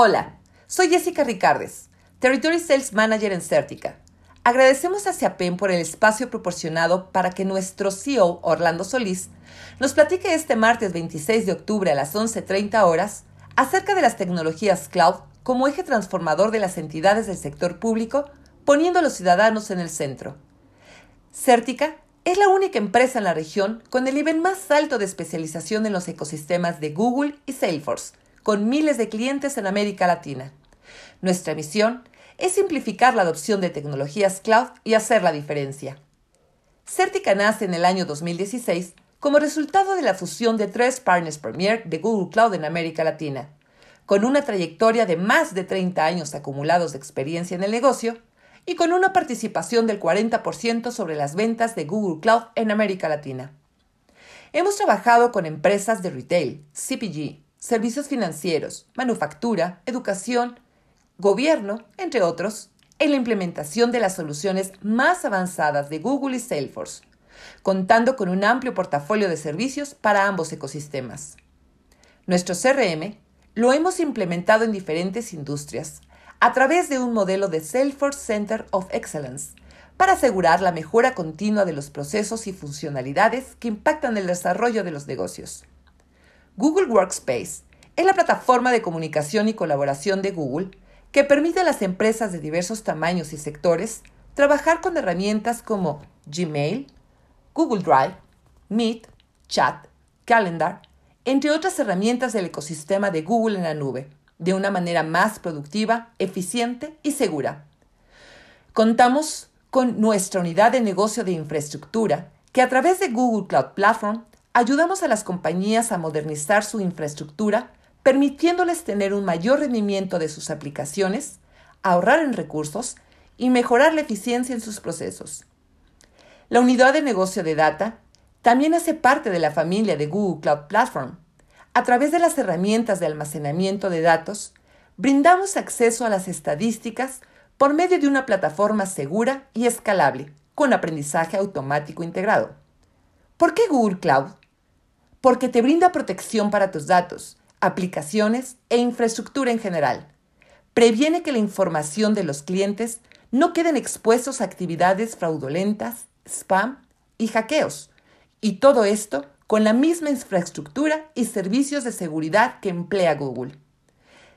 Hola, soy Jessica Ricardes, Territory Sales Manager en Certica. Agradecemos a CIAPEN por el espacio proporcionado para que nuestro CEO, Orlando Solís, nos platique este martes 26 de octubre a las 11.30 horas acerca de las tecnologías cloud como eje transformador de las entidades del sector público, poniendo a los ciudadanos en el centro. Certica es la única empresa en la región con el nivel más alto de especialización en los ecosistemas de Google y Salesforce, con miles de clientes en América Latina. Nuestra misión es simplificar la adopción de tecnologías cloud y hacer la diferencia. Certica nace en el año 2016 como resultado de la fusión de tres partners premier de Google Cloud en América Latina. Con una trayectoria de más de 30 años acumulados de experiencia en el negocio, y con una participación del 40% sobre las ventas de Google Cloud en América Latina. Hemos trabajado con empresas de retail, CPG, servicios financieros, manufactura, educación, gobierno, entre otros, en la implementación de las soluciones más avanzadas de Google y Salesforce, contando con un amplio portafolio de servicios para ambos ecosistemas. Nuestro CRM lo hemos implementado en diferentes industrias, a través de un modelo de Salesforce Center of Excellence para asegurar la mejora continua de los procesos y funcionalidades que impactan el desarrollo de los negocios. Google Workspace es la plataforma de comunicación y colaboración de Google que permite a las empresas de diversos tamaños y sectores trabajar con herramientas como Gmail, Google Drive, Meet, Chat, Calendar, entre otras herramientas del ecosistema de Google en la nube de una manera más productiva, eficiente y segura. Contamos con nuestra unidad de negocio de infraestructura, que a través de Google Cloud Platform ayudamos a las compañías a modernizar su infraestructura, permitiéndoles tener un mayor rendimiento de sus aplicaciones, ahorrar en recursos y mejorar la eficiencia en sus procesos. La unidad de negocio de data también hace parte de la familia de Google Cloud Platform a través de las herramientas de almacenamiento de datos, brindamos acceso a las estadísticas por medio de una plataforma segura y escalable, con aprendizaje automático integrado. ¿Por qué Google Cloud? Porque te brinda protección para tus datos, aplicaciones e infraestructura en general. Previene que la información de los clientes no queden expuestos a actividades fraudulentas, spam y hackeos. Y todo esto con la misma infraestructura y servicios de seguridad que emplea Google.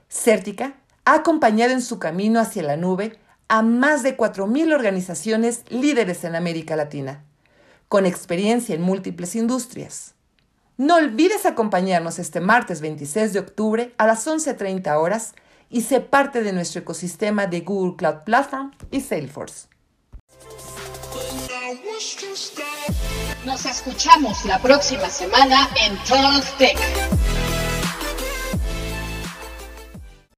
Certica ha acompañado en su camino hacia la nube a más de 4.000 organizaciones líderes en América Latina, con experiencia en múltiples industrias. No olvides acompañarnos este martes 26 de octubre a las 11.30 horas y sé parte de nuestro ecosistema de Google Cloud Platform y Salesforce. Nos escuchamos la próxima semana en Talk Tech.